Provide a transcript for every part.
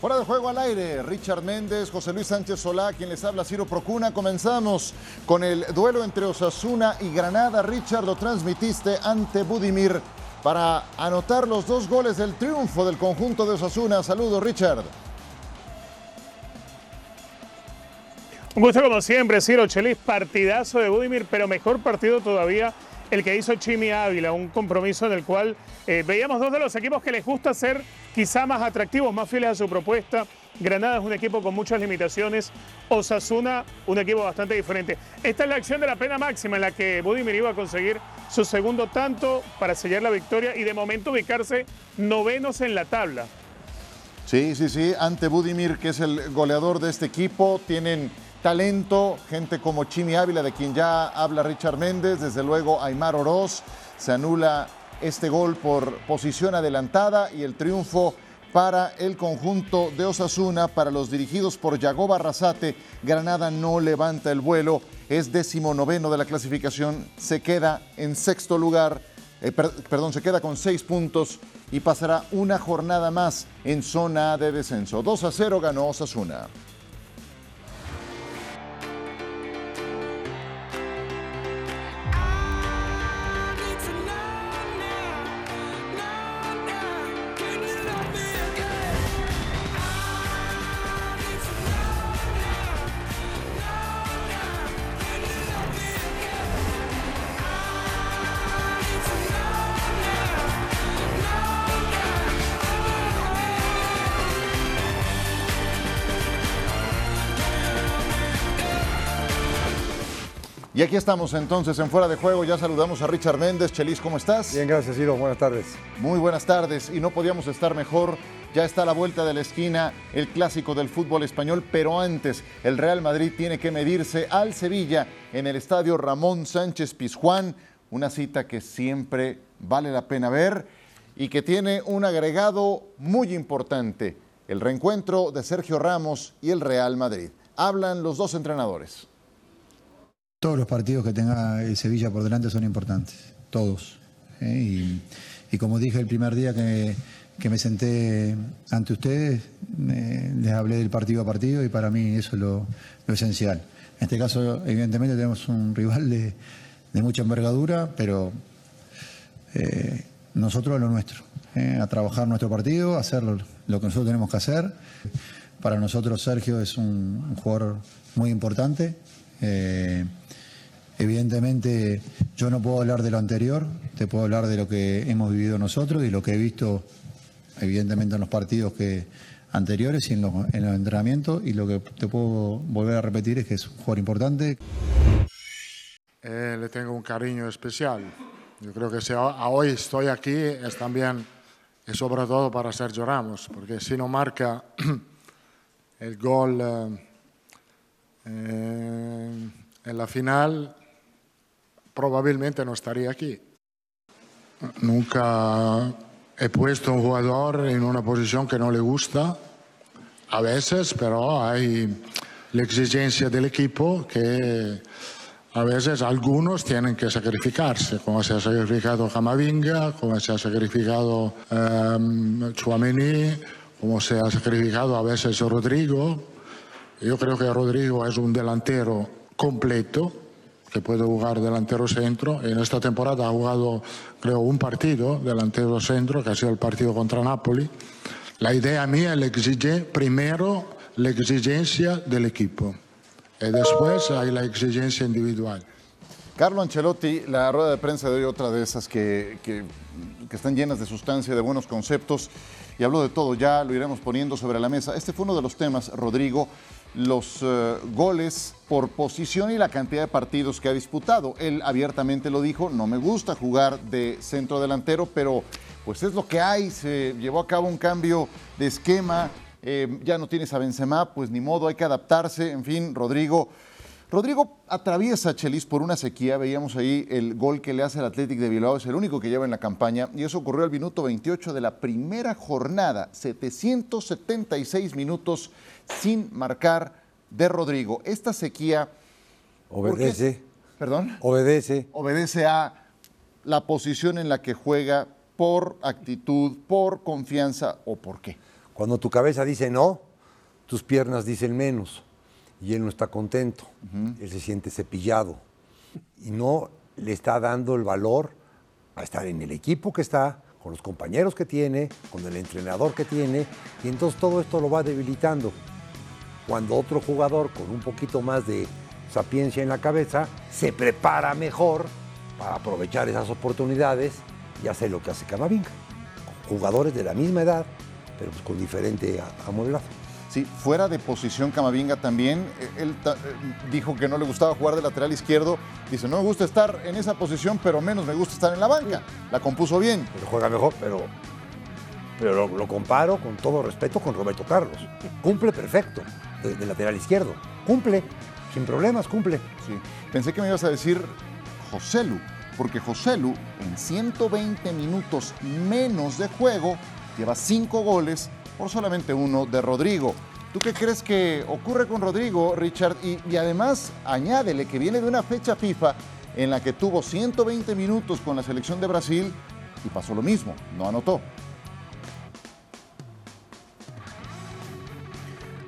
Fuera de juego al aire, Richard Méndez, José Luis Sánchez Solá, quien les habla Ciro Procuna. Comenzamos con el duelo entre Osasuna y Granada. Richard, lo transmitiste ante Budimir para anotar los dos goles del triunfo del conjunto de Osasuna. Saludos, Richard. Un gusto como siempre, Ciro Chelis, partidazo de Budimir, pero mejor partido todavía el que hizo Chimi Ávila, un compromiso en el cual eh, veíamos dos de los equipos que les gusta ser quizá más atractivos, más fieles a su propuesta. Granada es un equipo con muchas limitaciones, Osasuna un equipo bastante diferente. Esta es la acción de la pena máxima en la que Budimir iba a conseguir su segundo tanto para sellar la victoria y de momento ubicarse novenos en la tabla. Sí, sí, sí, ante Budimir, que es el goleador de este equipo, tienen talento, gente como Chimi Ávila, de quien ya habla Richard Méndez, desde luego Aymar Oroz, se anula este gol por posición adelantada y el triunfo para el conjunto de Osasuna, para los dirigidos por Yagoba Arrasate, Granada no levanta el vuelo, es décimo noveno de la clasificación, se queda en sexto lugar, eh, perdón, se queda con seis puntos y pasará una jornada más en zona de descenso. 2 a 0 ganó Osasuna. Aquí estamos entonces en Fuera de Juego. Ya saludamos a Richard Méndez. Chelis, ¿cómo estás? Bien, gracias, Ciro. Buenas tardes. Muy buenas tardes. Y no podíamos estar mejor. Ya está a la vuelta de la esquina el clásico del fútbol español, pero antes el Real Madrid tiene que medirse al Sevilla en el estadio Ramón Sánchez Pizjuán. Una cita que siempre vale la pena ver y que tiene un agregado muy importante: el reencuentro de Sergio Ramos y el Real Madrid. Hablan los dos entrenadores. Todos los partidos que tenga el Sevilla por delante son importantes, todos. ¿eh? Y, como dije el primer día que, me senté ante ustedes, les hablé del partido a partido y para mí eso es lo, esencial. En este caso, evidentemente, tenemos un rival de, mucha envergadura, pero eh, nosotros lo nuestro, ¿eh? a trabajar nuestro partido, a hacer lo, que nosotros tenemos que hacer. Para nosotros Sergio es un, jugador muy importante. Evidentemente yo no puedo hablar de lo anterior, te puedo hablar de lo que hemos vivido nosotros y lo que he visto evidentemente en los partidos que anteriores y en los, entrenamientos y lo que te puedo volver a repetir es que es un jugador importante. Eh, le tengo un cariño especial. Yo creo que si hoy estoy aquí es también y sobre todo para Sergio Ramos, porque si no marca el gol eh, eh, en la final probablemente no estaría aquí. Nunca he puesto un jugador en una posición que no le gusta, a veces, pero hay la exigencia del equipo que a veces algunos tienen que sacrificarse, como se ha sacrificado Camavinga, como se ha sacrificado um, como se ha sacrificado a veces Rodrigo. Yo creo que Rodrigo es un delantero completo, que puede jugar delantero centro. En esta temporada ha jugado, creo, un partido delantero centro, que ha sido el partido contra Napoli. La idea mía es primero la exigencia del equipo y después hay la exigencia individual. Carlo Ancelotti, la rueda de prensa de hoy, otra de esas que, que, que están llenas de sustancia, de buenos conceptos, y habló de todo, ya lo iremos poniendo sobre la mesa. Este fue uno de los temas, Rodrigo, los eh, goles por posición y la cantidad de partidos que ha disputado. Él abiertamente lo dijo, no me gusta jugar de centro delantero, pero pues es lo que hay, se llevó a cabo un cambio de esquema, eh, ya no tienes a Benzema, pues ni modo, hay que adaptarse, en fin, Rodrigo. Rodrigo atraviesa a Chelis por una sequía, veíamos ahí el gol que le hace el Athletic de Bilbao, es el único que lleva en la campaña, y eso ocurrió al minuto 28 de la primera jornada, 776 minutos sin marcar de Rodrigo. Esta sequía... Obedece. ¿Perdón? Obedece. Obedece a la posición en la que juega por actitud, por confianza o por qué. Cuando tu cabeza dice no, tus piernas dicen menos y él no está contento, él se siente cepillado y no le está dando el valor a estar en el equipo que está, con los compañeros que tiene, con el entrenador que tiene, y entonces todo esto lo va debilitando. Cuando otro jugador con un poquito más de sapiencia en la cabeza se prepara mejor para aprovechar esas oportunidades y hace lo que hace Camavinga. Jugadores de la misma edad, pero pues con diferente amodelazo. Sí, fuera de posición Camavinga también, eh, él eh, dijo que no le gustaba jugar de lateral izquierdo, dice, no me gusta estar en esa posición, pero menos me gusta estar en la banca. La compuso bien. Pero juega mejor, pero, pero lo, comparo con todo respeto con Roberto Carlos. Cumple perfecto de, lateral izquierdo. Cumple, sin problemas, cumple. Sí. Pensé que me ibas a decir Joselu, porque Joselu en 120 minutos menos de juego lleva cinco goles por solamente uno de Rodrigo. ¿Tú qué crees que ocurre con Rodrigo, Richard? Y, además, añádele que viene de una fecha FIFA en la que tuvo 120 minutos con la selección de Brasil y pasó lo mismo, no anotó.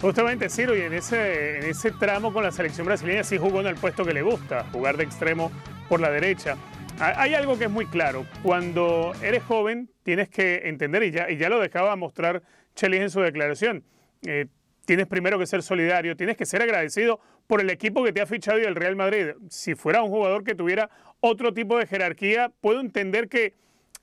Justamente, Ciro, y en ese, en ese tramo con la selección brasileña sí jugó en el puesto que le gusta, jugar de extremo por la derecha. Hay algo que es muy claro. Cuando eres joven, tienes que entender, y ya, y ya lo dejaba mostrar Chelis en su declaración. Eh, tienes primero que ser solidario, tienes que ser agradecido por el equipo que te ha fichado y el Real Madrid. Si fuera un jugador que tuviera otro tipo de jerarquía, puedo entender que,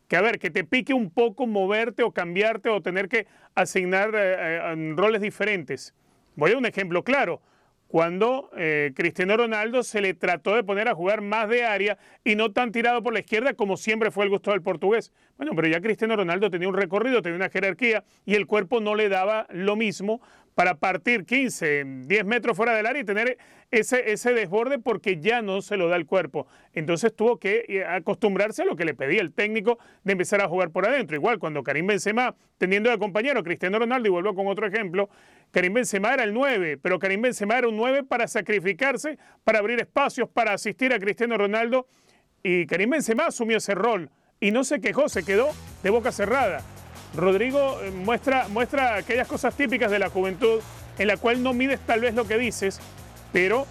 que a ver, que te pique un poco moverte o cambiarte o tener que asignar eh, eh, roles diferentes. Voy a un ejemplo claro cuando eh, Cristiano Ronaldo se le trató de poner a jugar más de área y no tan tirado por la izquierda como siempre fue el gusto del portugués. Bueno, pero ya Cristiano Ronaldo tenía un recorrido, tenía una jerarquía y el cuerpo no le daba lo mismo para partir 15, 10 metros fuera del área y tener ese, ese desborde porque ya no se lo da el cuerpo. Entonces tuvo que eh, acostumbrarse a lo que le pedía el técnico de empezar a jugar por adentro. Igual cuando Karim Benzema, teniendo de compañero Cristiano Ronaldo, y vuelvo con otro ejemplo, Karim Benzema era el 9, pero Karim Benzema era un 9 para sacrificarse, para abrir espacios, para asistir a Cristiano Ronaldo. Y Karim Benzema asumió ese rol y no se quejó, se quedó de boca cerrada. Rodrigo eh, muestra, muestra aquellas cosas típicas de la juventud en la cual no mides tal vez lo que dices, pero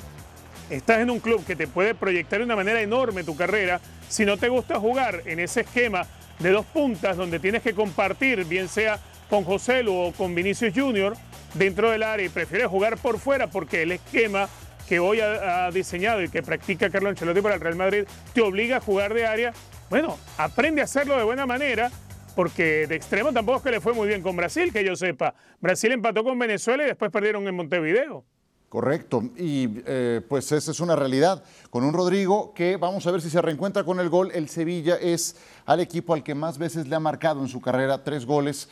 estás en un club que te puede proyectar de una manera enorme tu carrera. Si no te gusta jugar en ese esquema de dos puntas donde tienes que compartir, bien sea con José Lu o con Vinicius Junior, dentro del área y prefieres jugar por fuera porque el esquema que hoy ha, diseñado y que practica Carlos Ancelotti para el Real Madrid te obliga a jugar de área, bueno, aprende a hacerlo de buena manera porque de extremo tampoco es que le fue muy bien con Brasil, que yo sepa. Brasil empató con Venezuela y después perdieron en Montevideo. Correcto, y eh, pues esa es una realidad. Con un Rodrigo que vamos a ver si se reencuentra con el gol. El Sevilla es al equipo al que más veces le ha marcado en su carrera tres goles.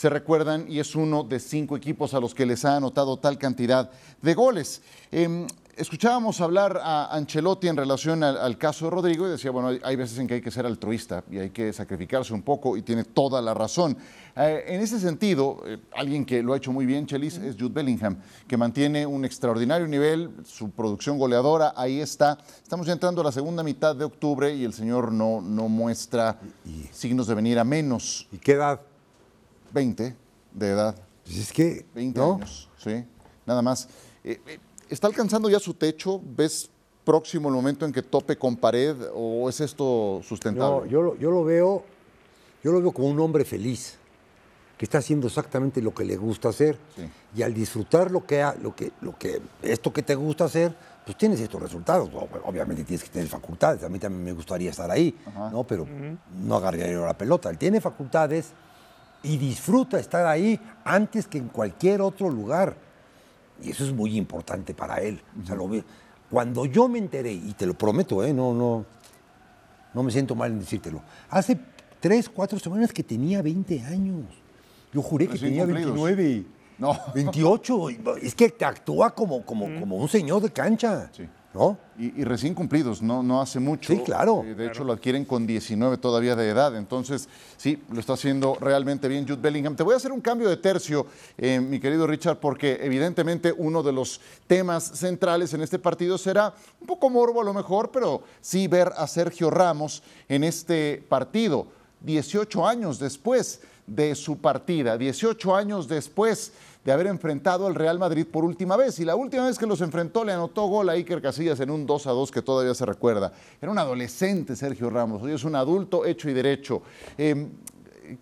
Se recuerdan y es uno de cinco equipos a los que les ha anotado tal cantidad de goles. Em, escuchábamos hablar a Ancelotti en relación al, caso de Rodrigo y decía, bueno, hay, veces en que hay que ser altruista y hay que sacrificarse un poco y tiene toda la razón. Eh, en ese sentido, eh, alguien que lo ha hecho muy bien, Chelis, es Jude Bellingham, que mantiene un extraordinario nivel, su producción goleadora, ahí está. Estamos ya entrando a la segunda mitad de octubre y el señor no, no muestra signos de venir a menos. ¿Y qué edad? 20 de edad. Pues es que... 20 años, sí, nada más. Eh, ¿Está alcanzando ya su techo? ¿Ves próximo el momento en que tope con pared o es esto sustentable? No, yo, lo, yo lo veo, yo lo veo como un hombre feliz que está haciendo exactamente lo que le gusta hacer y al disfrutar lo que, lo que, lo que, esto que te gusta hacer, pues tienes estos resultados. Obviamente tienes que tener facultades. A mí también me gustaría estar ahí, ¿no? Pero no agarraría la pelota. Él tiene facultades y disfruta estar ahí antes que en cualquier otro lugar Y eso es muy importante para él. O sea, lo ve- Cuando yo me enteré, y te lo prometo, ¿eh? no, no, no me siento mal en decírtelo, hace tres, cuatro semanas que tenía 20 años. Yo juré que Recién tenía cumplidos. 29. No. 28. Es que te actúa como, como, como un señor de cancha. Sí. ¿No? Y, y recién cumplidos, no, no hace mucho. Sí, claro. Eh, de hecho, lo adquieren con 19 todavía de edad. Entonces, sí, lo está haciendo realmente bien Jude Bellingham. Te voy a hacer un cambio de tercio, eh, mi querido Richard, porque evidentemente uno de los temas centrales en este partido será un poco morbo a lo mejor, pero sí ver a Sergio Ramos en este partido. 18 años después de su partida, 18 años después de haber enfrentado al Real Madrid por última vez. Y la última vez que los enfrentó le anotó gol a Iker Casillas en un 2 a 2 que todavía se recuerda. Era un adolescente Sergio Ramos, hoy es un adulto hecho y derecho. Eh,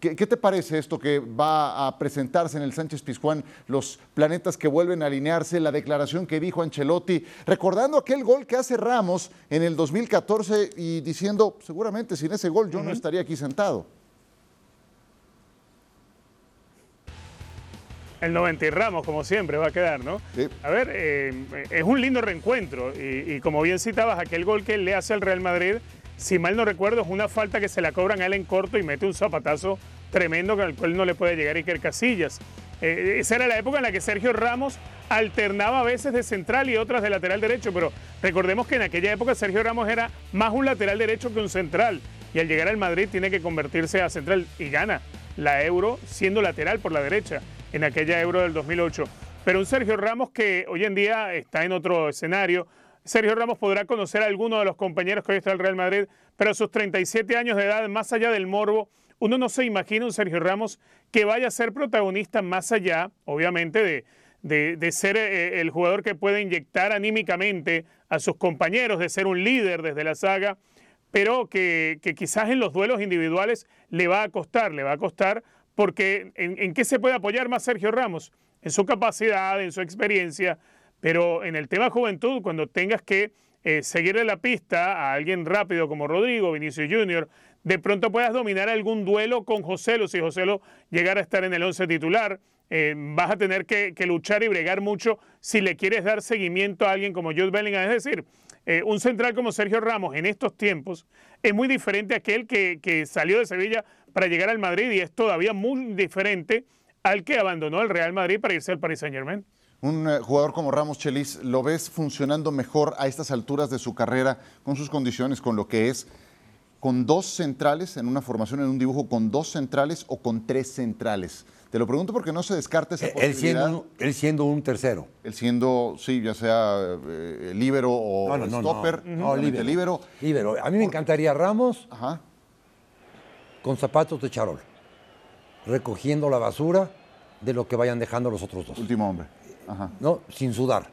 ¿Qué, qué te parece esto que va a presentarse en el Sánchez Pizjuán, los planetas que vuelven a alinearse, la declaración que dijo Ancelotti, recordando aquel gol que hace Ramos en el 2014 y diciendo, seguramente sin ese gol yo no estaría aquí sentado? El 90 y Ramos, como siempre, va a quedar, ¿no? Sí. A ver, eh, es un lindo reencuentro. Y, y como bien citabas, aquel gol que él le hace al Real Madrid, si mal no recuerdo, es una falta que se la cobran a él en corto y mete un zapatazo tremendo con el cual no le puede llegar Iker Casillas. Eh, esa era la época en la que Sergio Ramos alternaba a veces de central y otras de lateral derecho, pero recordemos que en aquella época Sergio Ramos era más un lateral derecho que un central. Y al llegar al Madrid tiene que convertirse a central y gana la Euro siendo lateral por la derecha en aquella Euro del 2008. Pero un Sergio Ramos que hoy en día está en otro escenario. Sergio Ramos podrá conocer a alguno de los compañeros que hoy está en el Real Madrid, pero a sus 37 años de edad, más allá del morbo, uno no se imagina un Sergio Ramos que vaya a ser protagonista más allá, obviamente, de, de- ser eh, el jugador que puede inyectar anímicamente a sus compañeros, de ser un líder desde la saga, pero que quizás en los duelos individuales le va a costar, le va a costar, porque ¿en, qué se puede apoyar más Sergio Ramos? En su capacidad, en su experiencia, pero en el tema juventud, cuando tengas que eh, seguirle la pista a alguien rápido como Rodrigo, Vinicius Junior, de pronto puedas dominar algún duelo con Joselo, si Joselo llegara a estar en el 11 titular, eh, vas a tener que, que luchar y bregar mucho si le quieres dar seguimiento a alguien como Jude Bellingham. Es decir, eh, un central como Sergio Ramos en estos tiempos es muy diferente a aquel que, salió de Sevilla para llegar al Madrid y es todavía muy diferente al que abandonó el Real Madrid para irse al Paris Saint Germain. Un eh, jugador como Ramos Chelis, ¿lo ves funcionando mejor a estas alturas de su carrera, con sus condiciones, con lo que es, con dos centrales en una formación, en un dibujo, con dos centrales o con tres centrales? Te lo pregunto porque no se descarta esa Él posibilidad. siendo, un, él siendo un tercero. Él siendo, sí, ya sea eh, líbero o No, no, no, no. stopper, No, líbero. Líbero. A mí me encantaría Ramos Ajá. con zapatos de charol, recogiendo la basura de lo que vayan dejando los otros dos. Último hombre. Ajá. ¿no? Sin sudar.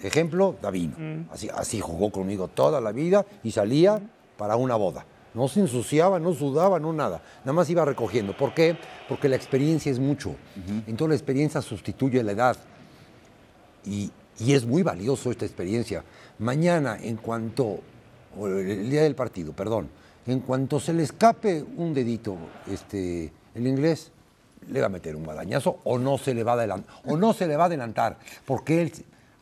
Ejemplo, Davino. Así, así jugó conmigo toda la vida y salía para una boda. No se ensuciaba, no sudaba, no nada. Nada más iba recogiendo. ¿Por qué? Porque la experiencia es mucho. Entonces la experiencia sustituye la edad. Y, y es muy valioso esta experiencia. Mañana, en cuanto, o el día del partido, perdón, en cuanto se le escape un dedito, este, el inglés le va a meter un badañazo o no se le va a adelantar, o no se le va a adelantar, porque él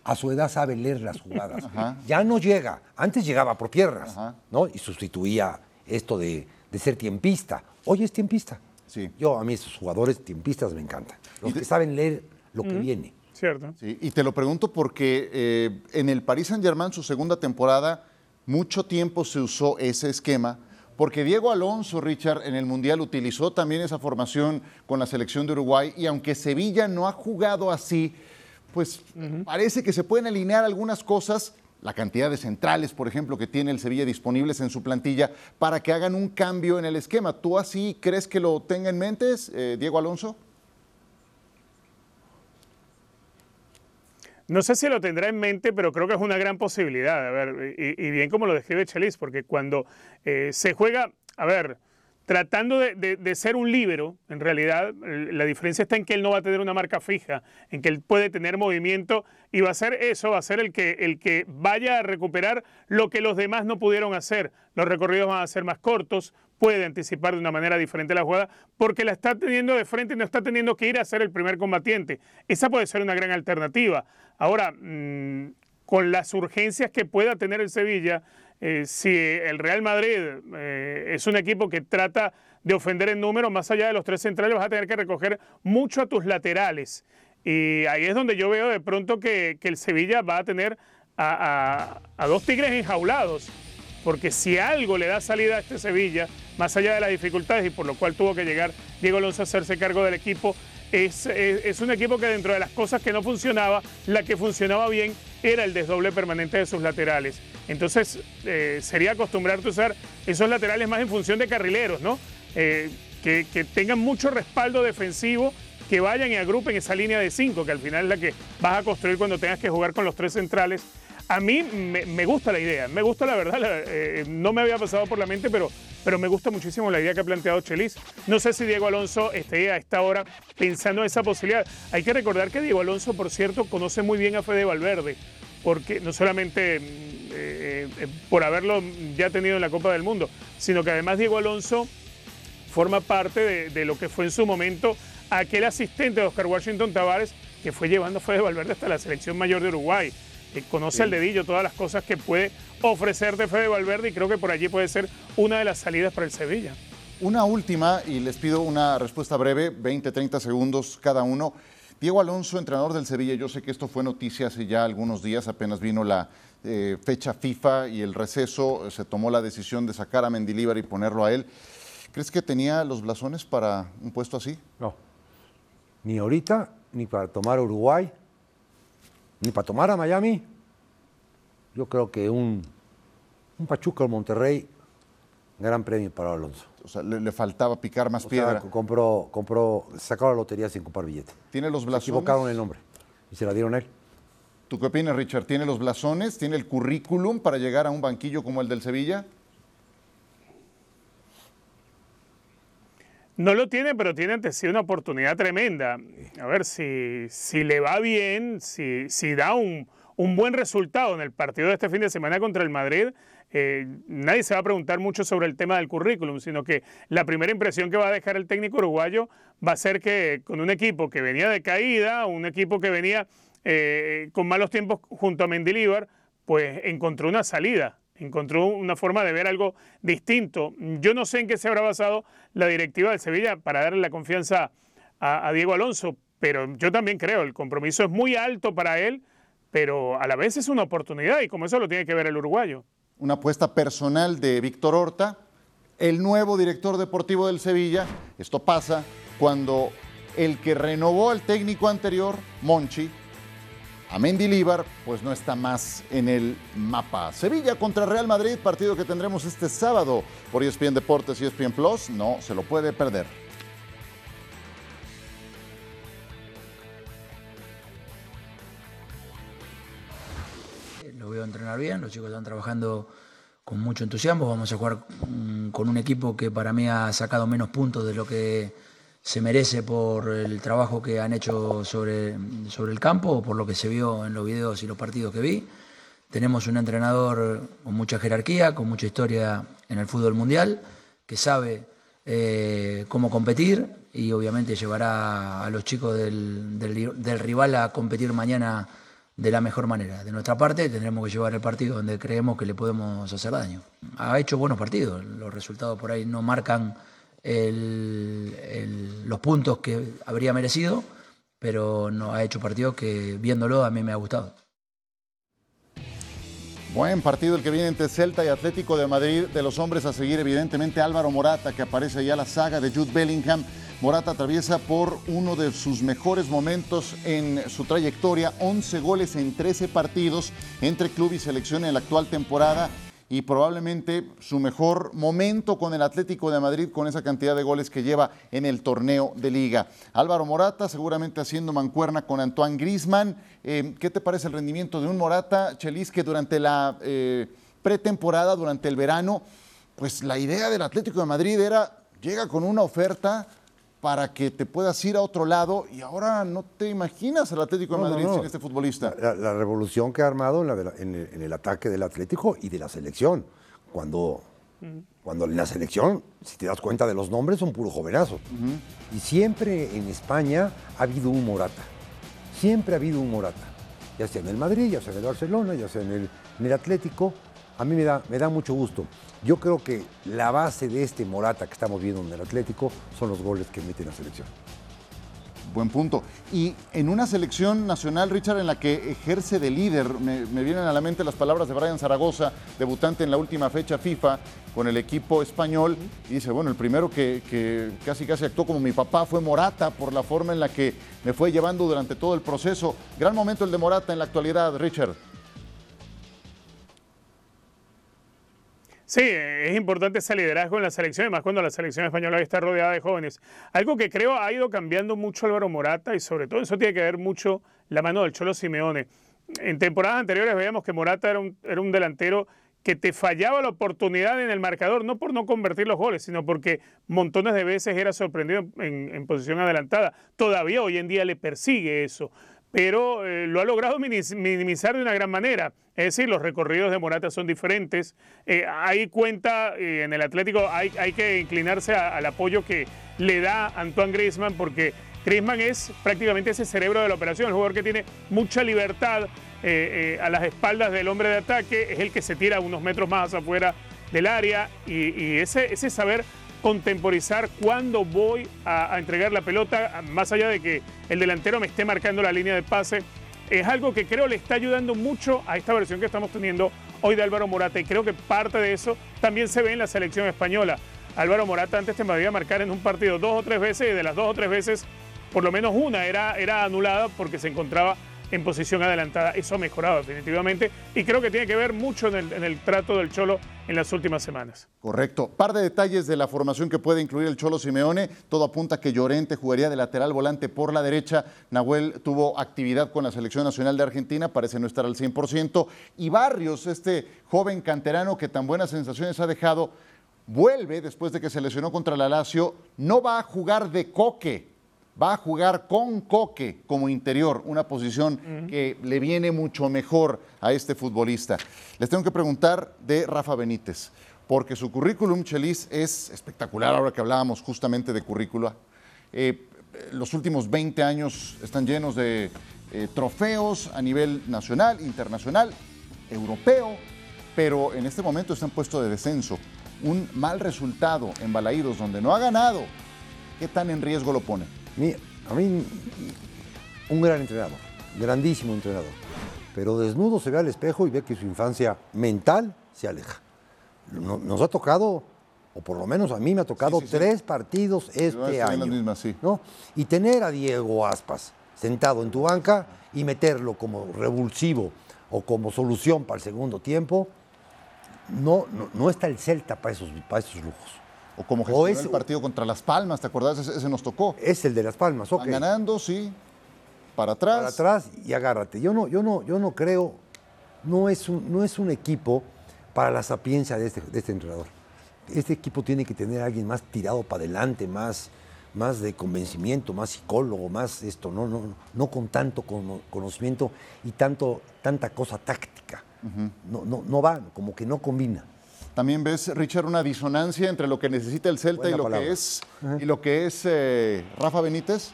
a su edad sabe leer las jugadas. Ya no llega, antes llegaba por piernas, Ajá. ¿no? Y sustituía esto de, de ser tiempista. Hoy es tiempista. Sí. Yo a mí esos jugadores tiempistas me encantan. Los que saben leer lo que viene. ¿Cierto? Sí, y te lo pregunto porque eh, en el Paris Saint-Germain, su segunda temporada, mucho tiempo se usó ese esquema, porque Diego Alonso, Richard, en el Mundial utilizó también esa formación con la selección de Uruguay, y aunque Sevilla no ha jugado así, pues parece que se pueden alinear algunas cosas, la cantidad de centrales, por ejemplo, que tiene el Sevilla disponibles en su plantilla, para que hagan un cambio en el esquema. ¿Tú así crees que lo tenga en mente, eh, Diego Alonso? No sé si lo tendrá en mente, pero creo que es una gran posibilidad. A ver, y, bien como lo describe Chelis, porque cuando eh, se juega, a ver, tratando de, ser un líbero, en realidad la diferencia está en que él no va a tener una marca fija, en que él puede tener movimiento y va a ser eso, va a ser el que, el que vaya a recuperar lo que los demás no pudieron hacer. Los recorridos van a ser más cortos, puede anticipar de una manera diferente la jugada porque la está teniendo de frente y no está teniendo que ir a ser el primer combatiente. Esa puede ser una gran alternativa. Ahora, mm, con las urgencias que pueda tener el Sevilla, eh, si el Real Madrid eh, es un equipo que trata de ofender en número, más allá de los tres centrales, vas a tener que recoger mucho a tus laterales. Y ahí es donde yo veo de pronto que, el Sevilla va a tener a, dos tigres enjaulados. Porque si algo le da salida a este Sevilla, más allá de las dificultades y por lo cual tuvo que llegar Diego Alonso a hacerse cargo del equipo, es, es, un equipo que dentro de las cosas que no funcionaba, la que funcionaba bien era el desdoble permanente de sus laterales. Entonces eh, sería acostumbrarte a usar esos laterales más en función de carrileros, ¿no? Eh, que, tengan mucho respaldo defensivo, que vayan y agrupen esa línea de cinco, que al final es la que vas a construir cuando tengas que jugar con los tres centrales. A mí me, gusta la idea, me gusta la verdad, eh, no me había pasado por la mente, pero, pero me gusta muchísimo la idea que ha planteado Chelis. No sé si Diego Alonso esté a esta hora pensando en esa posibilidad. Hay que recordar que Diego Alonso, por cierto, conoce muy bien a Fede Valverde porque no solamente mm, eh, eh, por haberlo ya tenido en la Copa del Mundo, sino que además Diego Alonso forma parte de, lo que fue en su momento aquel asistente de Oscar Washington Tavares que fue llevando a Fede Valverde hasta la selección mayor de Uruguay. Que conoce al dedillo todas las cosas que puede ofrecer de Fede Valverde y creo que por allí puede ser una de las salidas para el Sevilla. Una última, y les pido una respuesta breve, 20, 30 segundos cada uno. Diego Alonso, entrenador del Sevilla, yo sé que esto fue noticia hace ya algunos días, apenas vino la eh, fecha FIFA y el receso, se tomó la decisión de sacar a Mendilibar y ponerlo a él. ¿Crees que tenía los blasones para un puesto así? No, ni ahorita, ni para tomar Uruguay, ni para tomar a Miami. Yo creo que un, un Pachuca o Monterrey, gran premio para Alonso. O sea, le, faltaba picar más piedra. compró, compró, sacó la lotería sin comprar billete. ¿Tiene los blasones? Se equivocaron el nombre y se la dieron a él. ¿Tú qué opinas, Richard? ¿Tiene los blasones? ¿Tiene el currículum para llegar a un banquillo como el del Sevilla? No lo tiene, pero tiene ante sí una oportunidad tremenda. A ver si, si le va bien, si, si da un, un buen resultado en el partido de este fin de semana contra el Madrid, eh, nadie se va a preguntar mucho sobre el tema del currículum, sino que la primera impresión que va a dejar el técnico uruguayo va a ser que con un equipo que venía de caída, un equipo que venía eh, con malos tiempos junto a Mendilibar, pues encontró una salida, encontró una forma de ver algo distinto. Yo no sé en qué se habrá basado la directiva del Sevilla para darle la confianza a, Diego Alonso, pero yo también creo, el compromiso es muy alto para él, pero a la vez es una oportunidad y como eso lo tiene que ver el uruguayo una apuesta personal de Víctor Horta, el nuevo director deportivo del Sevilla. Esto pasa cuando el que renovó al técnico anterior, Monchi, a Líbar, pues no está más en el mapa. Sevilla contra Real Madrid, partido que tendremos este sábado por ESPN Deportes y ESPN Plus, no se lo puede perder. voy a entrenar bien, los chicos están trabajando con mucho entusiasmo, vamos a jugar con un equipo que para mí ha sacado menos puntos de lo que se merece por el trabajo que han hecho sobre, sobre el campo por lo que se vio en los videos y los partidos que vi. Tenemos un entrenador con mucha jerarquía, con mucha historia en el fútbol mundial, que sabe eh, cómo competir y obviamente llevará a los chicos del, del rival a competir mañana de la mejor manera. De nuestra parte tendremos que llevar el partido donde creemos que le podemos hacer daño. Ha hecho buenos partidos, los resultados por ahí no marcan los puntos que habría merecido, pero no ha hecho partidos que viéndolo a mí me ha gustado. Buen partido el que viene entre Celta y Atlético de Madrid. De los hombres a seguir, evidentemente, Álvaro Morata, que aparece ya la saga de Jude Bellingham. Morata atraviesa por uno de sus mejores momentos en su trayectoria, 11 goles en 13 partidos entre club y selección en la actual temporada y probablemente su mejor momento con el Atlético de Madrid con esa cantidad de goles que lleva en el torneo de liga. Álvaro Morata seguramente haciendo mancuerna con Antoine Grisman. Eh, ¿Qué te parece el rendimiento de un Morata, Chelis, que durante la eh, pretemporada, durante el verano, pues la idea del Atlético de Madrid era llega con una oferta para que te puedas ir a otro lado y ahora no te imaginas al Atlético de Madrid sin este futbolista. La, revolución que ha armado en, el, ataque del Atlético y de la selección. Cuando, cuando en la selección, si te das cuenta de los nombres, son puro jovenazo. Y siempre en España ha habido un Morata. Siempre ha habido un Morata. Ya sea en el Madrid, ya sea en el Barcelona, ya sea en el, en el Atlético. A mí me da, me da mucho gusto. Yo creo que la base de este Morata que estamos viendo en el Atlético son los goles que mete la selección. Buen punto. Y en una selección nacional, Richard, en la que ejerce de líder, me, vienen a la mente las palabras de Brian Zaragoza, debutante en la última fecha FIFA con el equipo español, dice, bueno, el primero que, que, casi casi actuó como mi papá fue Morata por la forma en la que me fue llevando durante todo el proceso. Gran momento el de Morata en la actualidad, Richard. Sí, es importante ese liderazgo en la selección, además cuando la selección española está rodeada de jóvenes. Algo que creo ha ido cambiando mucho Álvaro Morata y sobre todo eso tiene que ver mucho la mano del Cholo Simeone. En temporadas anteriores veíamos que Morata era un, era un delantero que te fallaba la oportunidad en el marcador, no por no convertir los goles, sino porque montones de veces era sorprendido en, en posición adelantada. Todavía hoy en día le persigue eso pero eh, lo ha logrado minimizar de una gran manera. Es decir, los recorridos de Morata son diferentes. Eh, hay cuenta eh, en el Atlético, hay, hay que inclinarse al apoyo que le da Antoine Griezmann, porque Griezmann es prácticamente ese cerebro de la operación, el jugador que tiene mucha libertad a las espaldas del hombre de ataque, es el que se tira unos metros más afuera del área y, y ese, ese saber contemporizar cuándo voy a, entregar la pelota, más allá de que el delantero me esté marcando la línea de pase. Es algo que creo le está ayudando mucho a esta versión que estamos teniendo hoy de Álvaro Morata y creo que parte de eso también se ve en la selección española. Álvaro Morata antes te podía marcar en un partido dos o tres veces y de las dos o tres veces por lo menos una era, era anulada porque se encontraba en posición adelantada. Eso ha mejorado definitivamente y creo que tiene que ver mucho en el, trato del Cholo en las últimas semanas. Correcto. Par de detalles de la formación que puede incluir el Cholo Simeone. Todo apunta que Llorente jugaría de lateral volante por la derecha. Nahuel tuvo actividad con la Selección Nacional de Argentina, parece no estar al 100%. Y Barrios, este joven canterano que tan buenas sensaciones ha dejado, vuelve después de que se lesionó contra la Lazio. No va a jugar de coque va a jugar con Coque como interior, una posición que le viene mucho mejor a este futbolista. Les tengo que preguntar de Rafa Benítez, porque su currículum, Chelis, es espectacular ahora que hablábamos justamente de currícula. Eh, los últimos 20 años están llenos de eh, trofeos a nivel nacional, internacional, europeo, pero en este momento está en puesto de descenso. Un mal resultado en Balaídos, donde no ha ganado, ¿qué tan en riesgo lo pone? A mí, un gran entrenador, grandísimo entrenador. Pero desnudo se ve al espejo y ve que su infancia mental se aleja. Nos ha tocado, o por lo menos a mí me ha tocado, tres partidos este año. ¿no? Y tener a Diego Aspas sentado en tu banca y meterlo como revulsivo o como solución para el segundo tiempo, no, no, está el Celta para esos, para esos lujos o como gestionó el partido contra Las Palmas, ¿te acordás? Ese, nos tocó. Es el de Las Palmas, ok. ganando, sí. Para atrás. Para atrás y agárrate. Yo no, yo no, yo no creo, no es un, no es un equipo para la sapiencia de este, de este entrenador. Este equipo tiene que tener a alguien más tirado para adelante, más, más de convencimiento, más psicólogo, más esto, no, no, no con tanto conocimiento y tanto, tanta cosa táctica. no, no, no va, como que no combina. También ves, Richard, una disonancia entre lo que necesita el Celta y lo, que es, y lo que es eh, Rafa Benítez.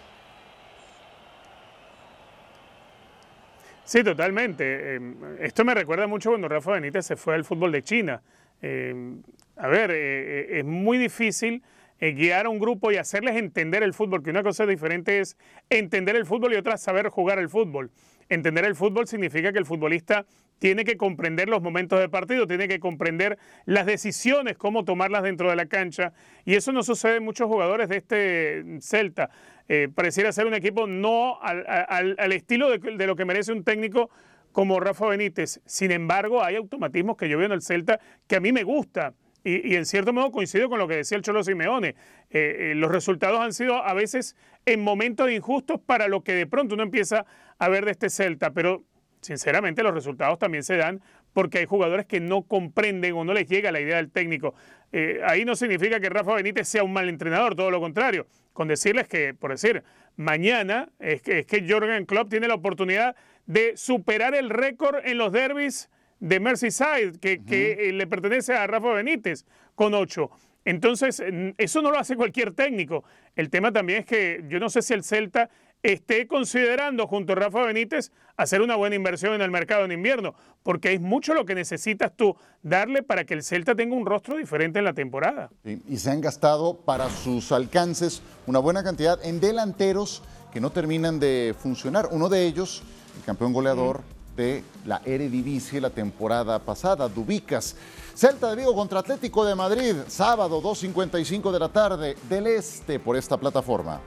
Sí, totalmente. Em, esto me recuerda mucho cuando Rafa Benítez se fue al fútbol de China. Em, a ver, eh, eh, es muy difícil guiar a un grupo y hacerles entender el fútbol, que una cosa diferente es entender el fútbol y otra saber jugar el fútbol. Entender el fútbol significa que el futbolista tiene que comprender los momentos de partido, tiene que comprender las decisiones, cómo tomarlas dentro de la cancha. Y eso no sucede en muchos jugadores de este Celta. Eh, pareciera ser un equipo no al, estilo de, lo que merece un técnico como Rafa Benítez. Sin embargo, hay automatismos que yo veo en el Celta que a mí me gusta. Y, en cierto modo coincido con lo que decía el Cholo Simeone. Eh, eh, los resultados han sido a veces en momentos injustos para lo que de pronto uno empieza a ver de este Celta, pero sinceramente los resultados también se dan porque hay jugadores que no comprenden o no les llega la idea del técnico. Eh, ahí no significa que Rafa Benítez sea un mal entrenador, todo lo contrario. Con decirles que, por decir, mañana es que, es que Jorgen Klopp tiene la oportunidad de superar el récord en los derbis de Merseyside, que, que eh, le pertenece a Rafa Benítez, con ocho. Entonces, eso no lo hace cualquier técnico. El tema también es que yo no sé si el Celta esté considerando junto a Rafa Benítez hacer una buena inversión en el mercado en invierno, porque es mucho lo que necesitas tú darle para que el Celta tenga un rostro diferente en la temporada. y se han gastado para sus alcances una buena cantidad en delanteros que no terminan de funcionar. Uno de ellos, el campeón goleador de la Eredivisie la temporada pasada, Dubicas. Celta de Vigo contra Atlético de Madrid, sábado 2.55 de la tarde del Este por esta plataforma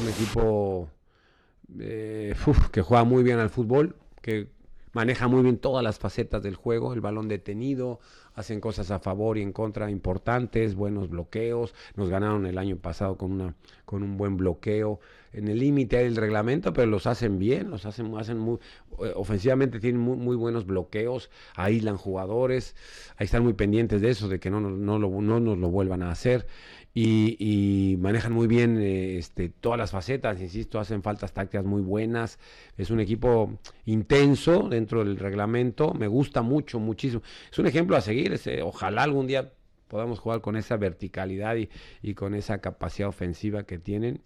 un equipo eh, que juega muy bien al fútbol, que maneja muy bien todas las facetas del juego, el balón detenido, hacen cosas a favor y en contra importantes, buenos bloqueos, nos ganaron el año pasado con, una, con un buen bloqueo, en el límite del reglamento, pero los hacen bien, los hacen, hacen muy, eh, ofensivamente tienen muy, buenos bloqueos, aíslan jugadores, ahí están muy pendientes de eso, de que no, no, no nos lo vuelvan a hacer. Y, manejan muy bien eh, este, todas las facetas, insisto, hacen faltas tácticas muy buenas, es un equipo intenso dentro del reglamento, me gusta mucho, muchísimo, es un ejemplo a seguir, ojalá algún día podamos jugar con esa verticalidad y, y con esa capacidad ofensiva que tienen.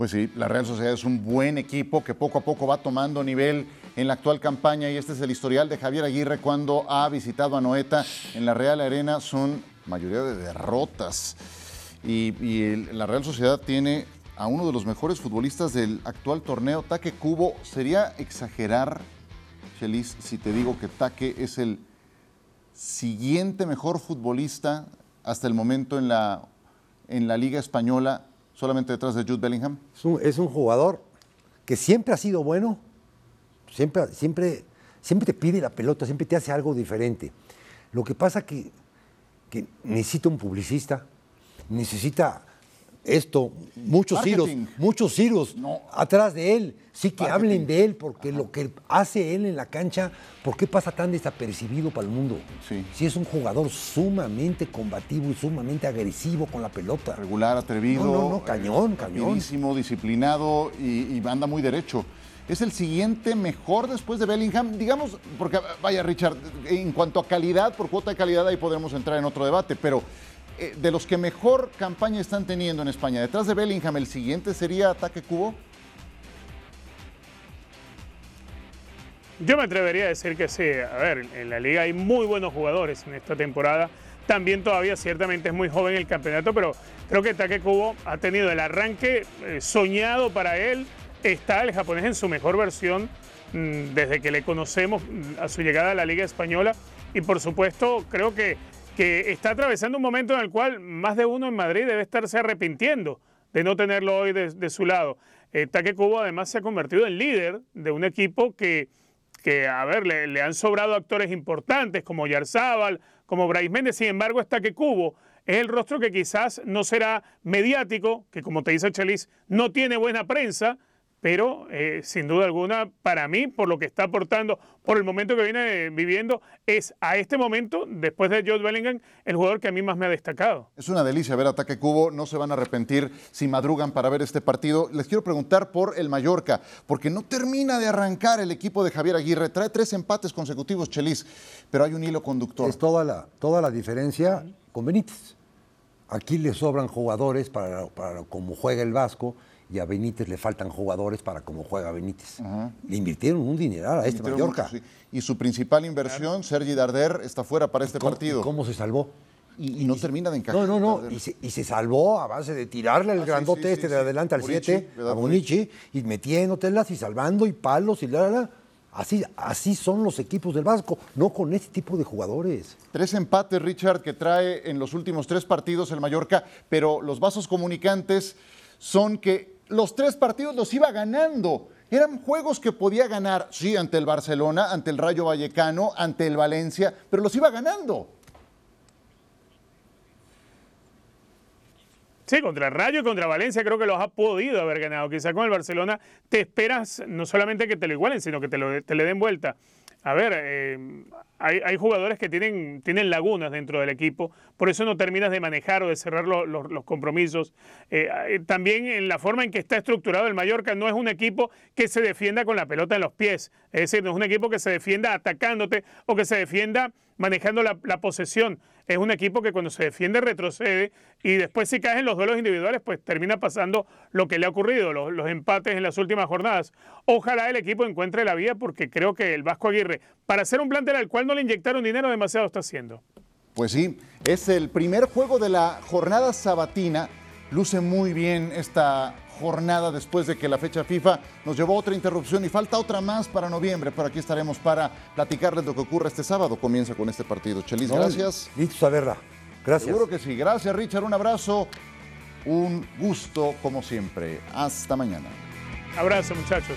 Pues sí, la Real Sociedad es un buen equipo que poco a poco va tomando nivel en la actual campaña y este es el historial de Javier Aguirre cuando ha visitado a Noeta en la Real Arena. Son mayoría de derrotas. Y, la Real Sociedad tiene a uno de los mejores futbolistas del actual torneo, Taque Cubo. Sería exagerar, Chelis, si te digo que Taque es el siguiente mejor futbolista hasta el momento en la, en la Liga Española, solamente detrás de Jude Bellingham. Es un, jugador que siempre ha sido bueno, siempre, siempre, siempre te pide la pelota, siempre te hace algo diferente. Lo que pasa que que necesita un publicista, necesita esto, muchos hilos, muchos hilos atrás de él, sí que hablen de él, porque lo que hace él en la cancha, ¿por qué pasa tan desapercibido para el mundo? Sí. Si es un jugador sumamente combativo y sumamente agresivo con la pelota. Regular, atrevido. No, no, cañón, cañón. disciplinado y, y anda muy derecho es el siguiente mejor después de Bellingham. Digamos, porque vaya Richard, en cuanto a calidad, por cuota de calidad ahí podremos entrar en otro debate, pero eh, de los que mejor campaña están teniendo en España, detrás de Bellingham, ¿el siguiente sería Ataque Cubo? Yo me atrevería a decir que sí. A ver, en la liga hay muy buenos jugadores en esta temporada. También todavía ciertamente es muy joven el campeonato, pero creo que Taque Cubo ha tenido el arranque eh, soñado para él está el japonés en su mejor versión mm, desde que le conocemos mm, a su llegada a la Liga Española y por supuesto creo que, que está atravesando un momento en el cual más de uno en Madrid debe estarse arrepintiendo de no tenerlo hoy de, su lado. Eh, Taque Cubo además se ha convertido en líder de un equipo que, que a ver, le, han sobrado actores importantes como Yarzábal, como Brais Méndez, sin embargo es Taque Cubo es el rostro que quizás no será mediático, que como te dice Chelis, no tiene buena prensa, pero eh, sin duda alguna, para mí, por lo que está aportando, por el momento que viene viviendo, es a este momento, después de George Bellingham, el jugador que a mí más me ha destacado. Es una delicia ver ataque cubo, no se van a arrepentir si madrugan para ver este partido. Les quiero preguntar por el Mallorca, porque no termina de arrancar el equipo de Javier Aguirre, trae tres empates consecutivos, Chelis, pero hay un hilo conductor. Es toda la, toda la diferencia con Benítez. Aquí le sobran jugadores para, para como juega el Vasco y a Benítez le faltan jugadores para como juega Benítez. Le invirtieron un dineral a este Mallorca. Y su principal inversión, Sergi Darder, está fuera para este partido. ¿Cómo se salvó? Y, no termina de encajar. No, no, no. Y se, salvó a base de tirarle el ah, grandote este de adelante al 7, a Bonici, y metiéndotelas y salvando y palos y la, la, Así, así son los equipos del Vasco, no con este tipo de jugadores. Tres empates, Richard, que trae en los últimos tres partidos el Mallorca, pero los vasos comunicantes son que los tres partidos los iba ganando. Eran juegos que podía ganar, sí, ante el Barcelona, ante el Rayo Vallecano, ante el Valencia, pero los iba ganando. Sí, contra el Rayo y contra Valencia creo que los ha podido haber ganado. Quizá con el Barcelona te esperas no solamente que te lo igualen, sino que te, lo, te le den vuelta. A ver, eh, hay, jugadores que tienen, tienen lagunas dentro del equipo, por eso no terminas de manejar o de cerrar los compromisos. Eh, eh, también en la forma en que está estructurado el Mallorca, no es un equipo que se defienda con la pelota en los pies, es decir, no es un equipo que se defienda atacándote o que se defienda manejando la, posesión. Es un equipo que cuando se defiende retrocede y después si caes en los duelos individuales pues termina pasando lo que le ha ocurrido, los, los empates en las últimas jornadas. Ojalá el equipo encuentre la vía porque creo que el Vasco Aguirre, para hacer un plantel al cual no le inyectaron dinero demasiado, está haciendo. Pues sí, es el primer juego de la jornada sabatina. Luce muy bien esta jornada después de que la fecha FIFA nos llevó otra interrupción y falta otra más para noviembre, pero aquí estaremos para platicarles lo que ocurre este sábado. Comienza con este partido. Chelis, gracias. Listo saberla. Gracias. Seguro que sí. Gracias, Richard. Un abrazo. Un gusto, como siempre. Hasta mañana. Abrazo, muchachos.